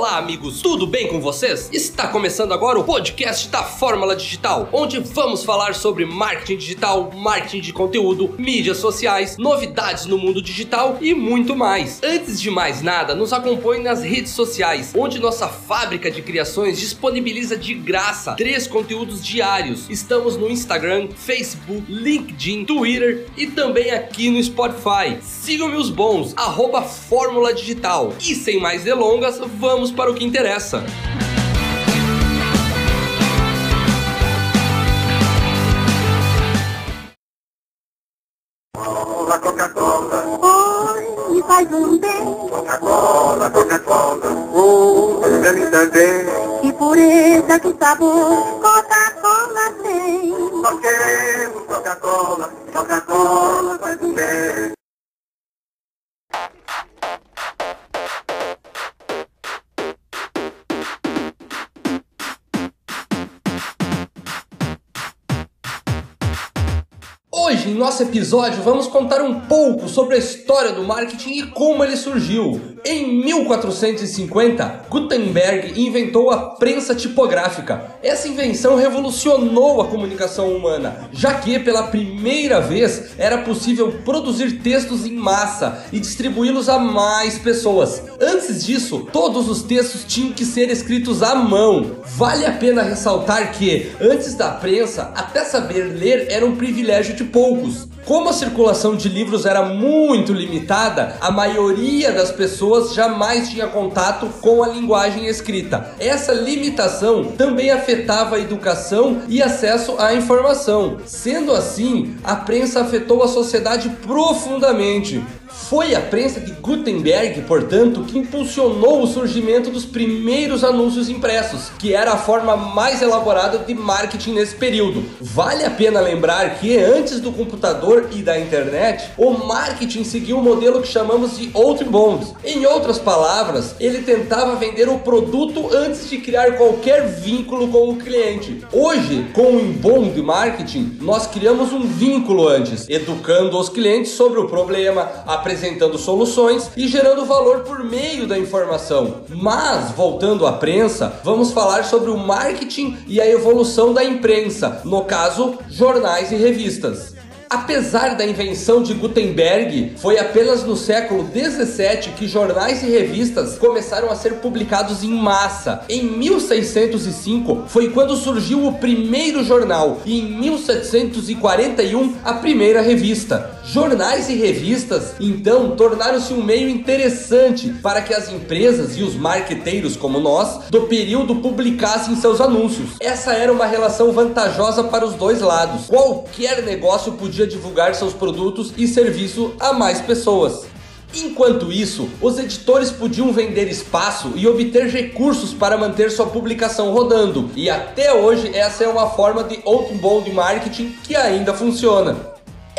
Olá, amigos, tudo bem com vocês? Está começando agora o podcast da Fórmula Digital, onde vamos falar sobre marketing digital, marketing de conteúdo, mídias sociais, novidades no mundo digital e muito mais. Antes de mais nada, nos acompanhe nas redes sociais, onde nossa fábrica de criações disponibiliza de graça três conteúdos diários. Estamos no Instagram, Facebook, LinkedIn, Twitter e também aqui no Spotify. Sigam-me os bons, arroba Fórmula Digital. E sem mais delongas, vamos para o que interessa. Coca, Coca-Cola, Oi, me faz um bem, Coca-Cola, Coca-Cola, oh, pra mim também. que pureza, que sabor, Coca-Cola tem. Nós queremos Coca-Cola, Coca-Cola faz um bem. Hoje, em nosso episódio, vamos contar um pouco sobre a história do marketing e como ele surgiu. Em 1450, Gutenberg inventou a prensa tipográfica. Essa invenção revolucionou a comunicação humana, já que pela primeira vez era possível produzir textos em massa e distribuí-los a mais pessoas. Antes disso, todos os textos tinham que ser escritos à mão. Vale a pena ressaltar que, antes da prensa, até saber ler era um privilégio de poucos. Como a circulação de livros era muito limitada, a maioria das pessoas jamais tinha contato com a linguagem escrita. Essa limitação também afetava a educação e acesso à informação. Sendo assim, a prensa afetou a sociedade profundamente. Foi a prensa de Gutenberg, portanto, que impulsionou o surgimento dos primeiros anúncios impressos, que era a forma mais elaborada de marketing nesse período. Vale a pena lembrar que antes do computador e da internet, o marketing seguia um modelo que chamamos de outbound. Em outras palavras, ele tentava vender o produto antes de criar qualquer vínculo com o cliente. Hoje, com o inbound marketing, nós criamos um vínculo antes, educando os clientes sobre o problema, apresentando soluções e gerando valor por meio da informação. Mas, voltando à prensa, vamos falar sobre o marketing e a evolução da imprensa, no caso, jornais e revistas. Apesar da invenção de Gutenberg, foi apenas no século 17 que jornais e revistas começaram a ser publicados em massa. Em 1605 foi quando surgiu o primeiro jornal e em 1741 a primeira revista. Jornais e revistas, então, tornaram-se um meio interessante para que as empresas e os marqueteiros como nós do período publicassem seus anúncios. Essa era uma relação vantajosa para os dois lados. Qualquer negócio podia divulgar seus produtos e serviço a mais pessoas. Enquanto isso, os editores podiam vender espaço e obter recursos para manter sua publicação rodando, e até hoje essa é uma forma de outbound marketing que ainda funciona.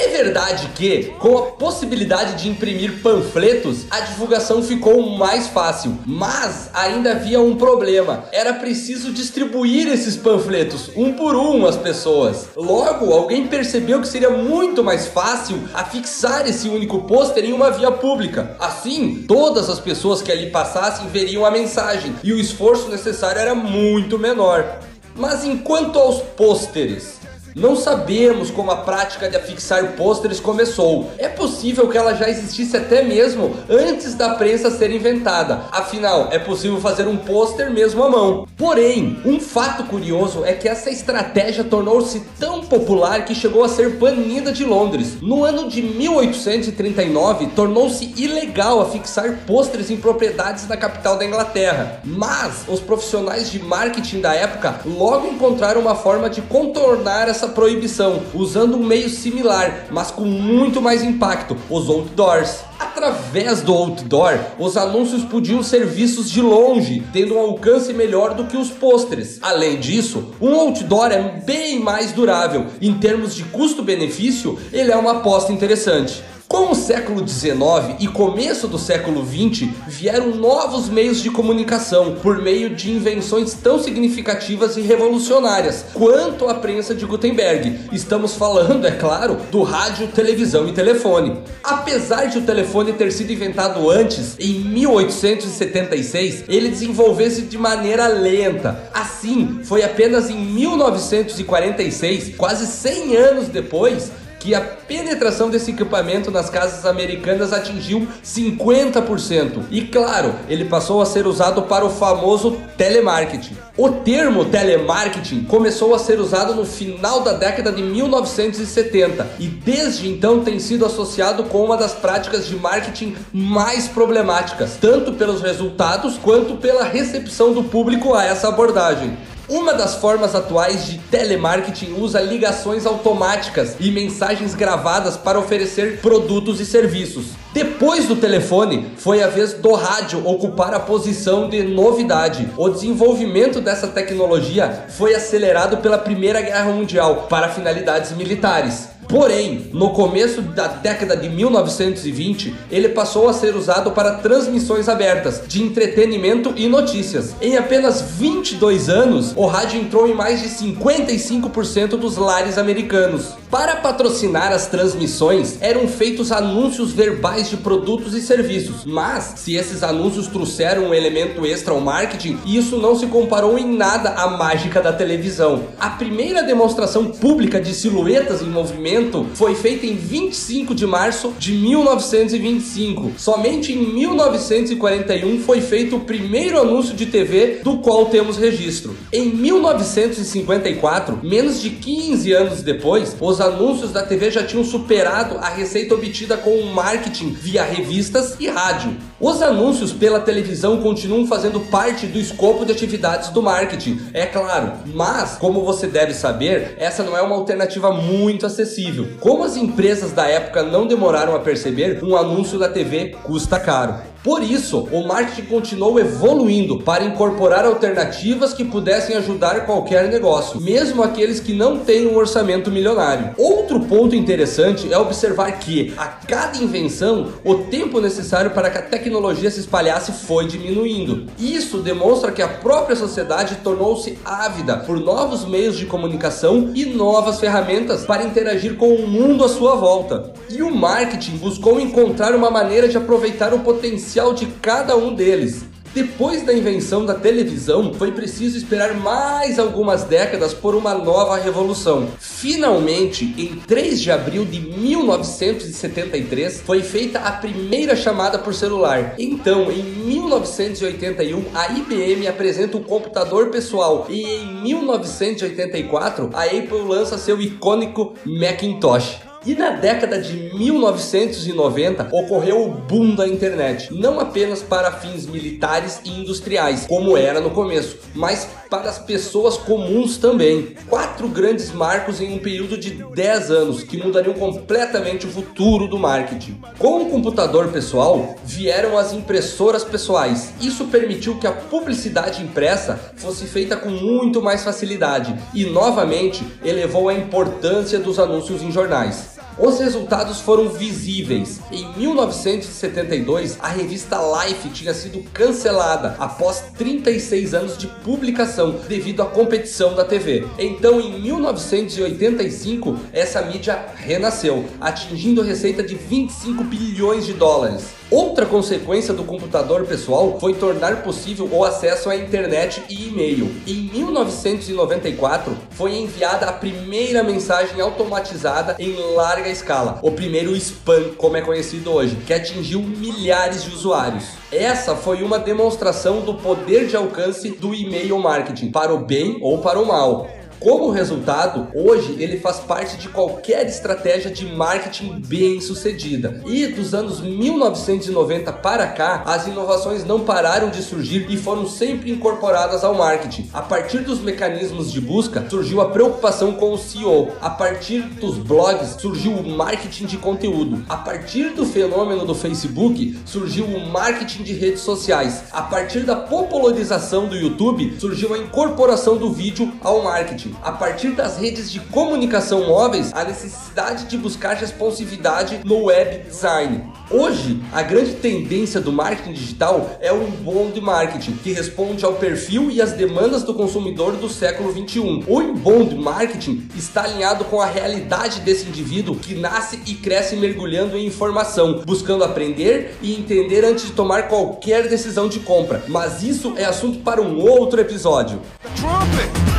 É verdade que, com a possibilidade de imprimir panfletos, a divulgação ficou mais fácil, mas ainda havia um problema: era preciso distribuir esses panfletos um por um às pessoas. Logo, alguém percebeu que seria muito mais fácil afixar esse único pôster em uma via pública. Assim, todas as pessoas que ali passassem veriam a mensagem e o esforço necessário era muito menor. Mas enquanto aos pôsteres, não sabemos como a prática de afixar pôsteres começou. É possível que ela já existisse até mesmo antes da prensa ser inventada. Afinal, é possível fazer um pôster mesmo à mão. Porém, um fato curioso é que essa estratégia tornou-se tão popular que chegou a ser banida de Londres. No ano de 1839, tornou-se ilegal afixar pôsteres em propriedades da capital da Inglaterra. Mas os profissionais de marketing da época logo encontraram uma forma de contornar essa proibição, usando um meio similar, mas com muito mais impacto: os outdoors. Através do outdoor, os anúncios podiam ser vistos de longe, tendo um alcance melhor do que os pôsteres. Além disso, um outdoor é bem mais durável. Em termos de custo-benefício, ele é uma aposta interessante. Com o século XIX e começo do século XX, vieram novos meios de comunicação por meio de invenções tão significativas e revolucionárias quanto a prensa de Gutenberg. Estamos falando, é claro, do rádio, televisão e telefone. Apesar de o telefone ter sido inventado antes, em 1876, ele desenvolveu-se de maneira lenta. Assim, foi apenas em 1946, quase 100 anos depois, que a penetração desse equipamento nas casas americanas atingiu 50%. E claro, ele passou a ser usado para o famoso telemarketing. O termo telemarketing começou a ser usado no final da década de 1970 e desde então tem sido associado com uma das práticas de marketing mais problemáticas, tanto pelos resultados quanto pela recepção do público a essa abordagem. Uma das formas atuais de telemarketing usa ligações automáticas e mensagens gravadas para oferecer produtos e serviços. Depois do telefone, foi a vez do rádio ocupar a posição de novidade. O desenvolvimento dessa tecnologia foi acelerado pela Primeira Guerra Mundial para finalidades militares. Porém, no começo da década de 1920, ele passou a ser usado para transmissões abertas de entretenimento e notícias. Em apenas 22 anos, o rádio entrou em mais de 55% dos lares americanos. Para patrocinar as transmissões, eram feitos anúncios verbais de produtos e serviços, mas se esses anúncios trouxeram um elemento extra ao marketing, isso não se comparou em nada à mágica da televisão. A primeira demonstração pública de silhuetas em movimento foi feita em 25 de março de 1925. Somente em 1941 foi feito o primeiro anúncio de TV do qual temos registro. Em 1954, menos de 15 anos depois, os anúncios da TV já tinham superado a receita obtida com o marketing via revistas e rádio. Os anúncios pela televisão continuam fazendo parte do escopo de atividades do marketing, é claro, mas como você deve saber, essa não é uma alternativa muito acessível como as empresas da época não demoraram a perceber, um anúncio da TV custa caro. Por isso, o marketing continuou evoluindo para incorporar alternativas que pudessem ajudar qualquer negócio, mesmo aqueles que não têm um orçamento milionário. Outro ponto interessante é observar que, a cada invenção, o tempo necessário para que a tecnologia se espalhasse foi diminuindo. Isso demonstra que a própria sociedade tornou-se ávida por novos meios de comunicação e novas ferramentas para interagir com o mundo à sua volta. E o marketing buscou encontrar uma maneira de aproveitar o potencial de cada um deles. Depois da invenção da televisão, foi preciso esperar mais algumas décadas por uma nova revolução. Finalmente, em 3 de abril de 1973, foi feita a primeira chamada por celular. Então, em 1981, a IBM apresenta o computador pessoal e em 1984, a Apple lança seu icônico Macintosh. E na década de 1990 ocorreu o boom da internet, não apenas para fins militares e industriais, como era no começo, mas para as pessoas comuns também. Quatro grandes marcos em um período de 10 anos que mudariam completamente o futuro do marketing. Com o computador pessoal vieram as impressoras pessoais. Isso permitiu que a publicidade impressa fosse feita com muito mais facilidade e novamente elevou a importância dos anúncios em jornais. Os resultados foram visíveis. Em 1972, a revista Life tinha sido cancelada após 36 anos de publicação devido à competição da TV. Então, em 1985, essa mídia renasceu, atingindo receita de 25 bilhões de dólares. Outra consequência do computador pessoal foi tornar possível o acesso à internet e e-mail. Em 1994, foi enviada a primeira mensagem automatizada em larga escala, o primeiro spam, como é conhecido hoje, que atingiu milhares de usuários. Essa foi uma demonstração do poder de alcance do e-mail marketing, para o bem ou para o mal. Como resultado, hoje ele faz parte de qualquer estratégia de marketing bem sucedida. E dos anos 1990 para cá, as inovações não pararam de surgir e foram sempre incorporadas ao marketing. A partir dos mecanismos de busca, surgiu a preocupação com o SEO. A partir dos blogs, surgiu o marketing de conteúdo. A partir do fenômeno do Facebook, surgiu o marketing de redes sociais. A partir da popularização do YouTube, surgiu a incorporação do vídeo ao marketing. A partir das redes de comunicação móveis, a necessidade de buscar responsividade no web design. Hoje, a grande tendência do marketing digital é o inbound marketing, que responde ao perfil e às demandas do consumidor do século 21. O inbound marketing está alinhado com a realidade desse indivíduo que nasce e cresce mergulhando em informação, buscando aprender e entender antes de tomar qualquer decisão de compra. Mas isso é assunto para um outro episódio. Trumpet.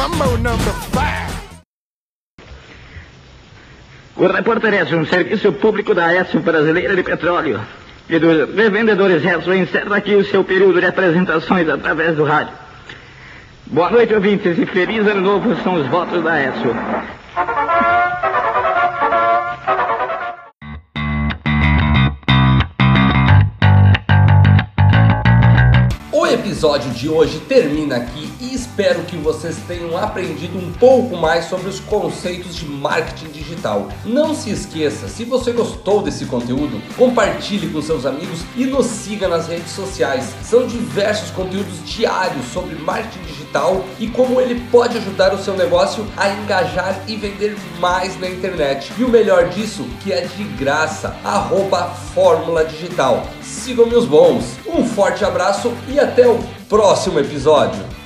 Mambo number five. O repórter Edson, um serviço público da Edson Brasileira de Petróleo e dos revendedores Edson encerra aqui o seu período de apresentações através do rádio. Boa noite, ouvintes, e feliz ano novo são os votos da Edson. O episódio de hoje termina aqui espero que vocês tenham aprendido um pouco mais sobre os conceitos de marketing digital. Não se esqueça, se você gostou desse conteúdo, compartilhe com seus amigos e nos siga nas redes sociais. São diversos conteúdos diários sobre marketing digital e como ele pode ajudar o seu negócio a engajar e vender mais na internet. E o melhor disso, que é de graça, arroba Fórmula Digital. Sigam meus bons. Um forte abraço e até o próximo episódio.